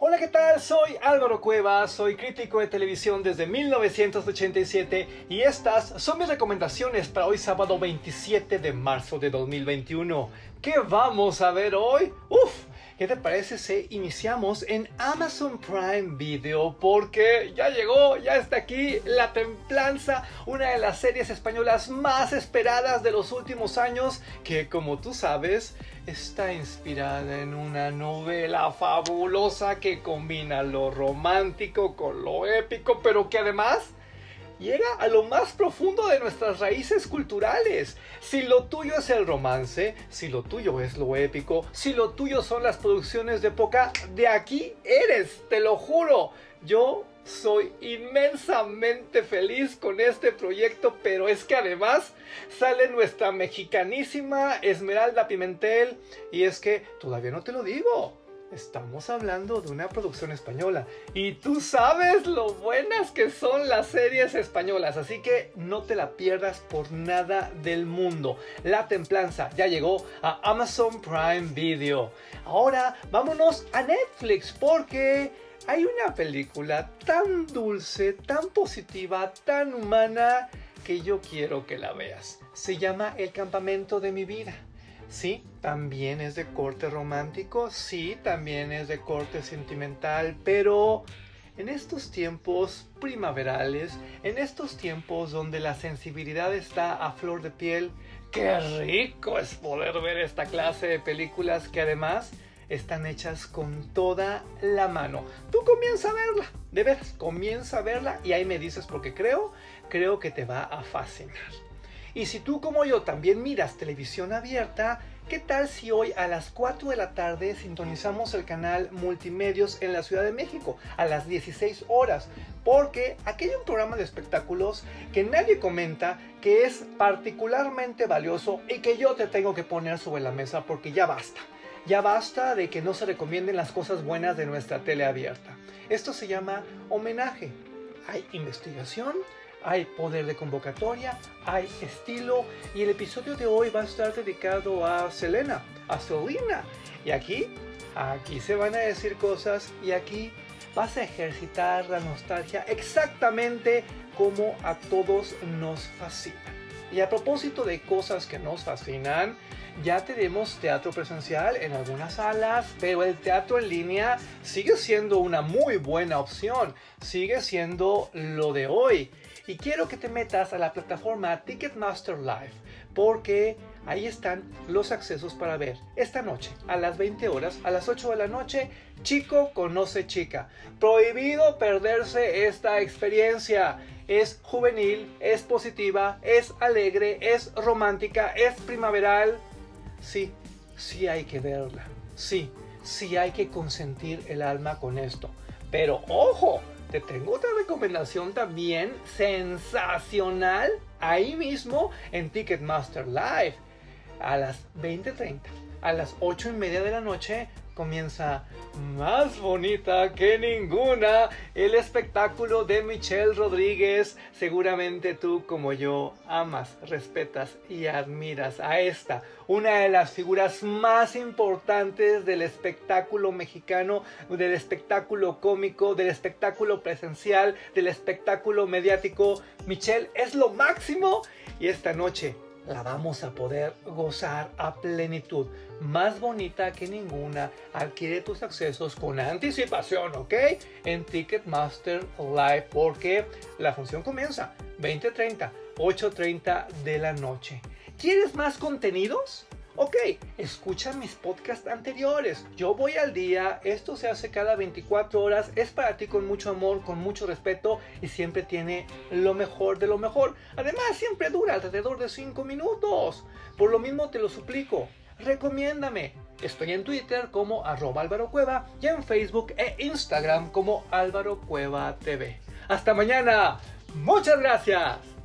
Hola, ¿qué tal? Soy Álvaro Cueva, soy crítico de televisión desde 1987 y estas son mis recomendaciones para hoy sábado 27 de marzo de 2021. ¿Qué vamos a ver hoy? Uf, ¿Qué te parece si iniciamos en Amazon Prime Video? Porque ya llegó, ya está aquí La Templanza, una de las series españolas más esperadas de los últimos años, que como tú sabes, está inspirada en una novela fabulosa que combina lo romántico con lo épico, pero que además llega a lo más profundo de nuestras raíces culturales. Si lo tuyo es el romance, si lo tuyo es lo épico, si lo tuyo son las producciones de época, de aquí eres, te lo juro. Yo soy inmensamente feliz con este proyecto, pero es que además sale nuestra mexicanísima Esmeralda Pimentel y es que todavía no te lo digo. Estamos hablando de una producción española y tú sabes lo buenas que son las series españolas, así que no te la pierdas por nada del mundo. La Templanza ya llegó a Amazon Prime Video. Ahora vámonos a Netflix porque hay una película tan dulce, tan positiva, tan humana que yo quiero que la veas. Se llama El campamento de mi vida. Sí, también es de corte romántico, sí, también es de corte sentimental, pero en estos tiempos primaverales, en estos tiempos donde la sensibilidad está a flor de piel, qué rico es poder ver esta clase de películas que además están hechas con toda la mano. Tú comienza a verla, de veras, comienza a verla y ahí me dices porque creo, creo que te va a fascinar. Y si tú como yo también miras televisión abierta, ¿qué tal si hoy a las 4 de la tarde sintonizamos el canal Multimedios en la Ciudad de México a las 16 horas? Porque aquí hay un programa de espectáculos que nadie comenta, que es particularmente valioso y que yo te tengo que poner sobre la mesa porque ya basta. Ya basta de que no se recomienden las cosas buenas de nuestra tele abierta. Esto se llama homenaje. Hay investigación, hay poder de convocatoria, hay estilo y el episodio de hoy va a estar dedicado a Selena, a Selena. Y aquí, aquí se van a decir cosas y aquí vas a ejercitar la nostalgia exactamente como a todos nos fascina. Y a propósito de cosas que nos fascinan, ya tenemos teatro presencial en algunas salas, pero el teatro en línea sigue siendo una muy buena opción, sigue siendo lo de hoy. Y quiero que te metas a la plataforma Ticketmaster Live porque ahí están los accesos para ver esta noche a las 20 horas, a las 8 de la noche, Chico conoce chica. Prohibido perderse esta experiencia. Es juvenil, es positiva, es alegre, es romántica, es primaveral. Sí, sí hay que verla. Sí, sí hay que consentir el alma con esto. Pero ojo, te tengo otra recomendación también sensacional ahí mismo en Ticketmaster Live a las 20:30. A las 8 y media de la noche comienza más bonita que ninguna el espectáculo de Michelle Rodríguez. Seguramente tú como yo amas, respetas y admiras a esta, una de las figuras más importantes del espectáculo mexicano, del espectáculo cómico, del espectáculo presencial, del espectáculo mediático. Michelle es lo máximo y esta noche la vamos a poder gozar a plenitud. Más bonita que ninguna. Adquiere tus accesos con anticipación, ¿ok? En Ticketmaster Live porque la función comienza 20.30, 8.30 de la noche. ¿Quieres más contenidos? Ok, escucha mis podcasts anteriores. Yo voy al día, esto se hace cada 24 horas, es para ti con mucho amor, con mucho respeto y siempre tiene lo mejor de lo mejor. Además, siempre dura alrededor de 5 minutos. Por lo mismo te lo suplico, recomiéndame. Estoy en Twitter como arroba Álvaro Cueva y en Facebook e Instagram como Álvaro Cueva TV. Hasta mañana. Muchas gracias.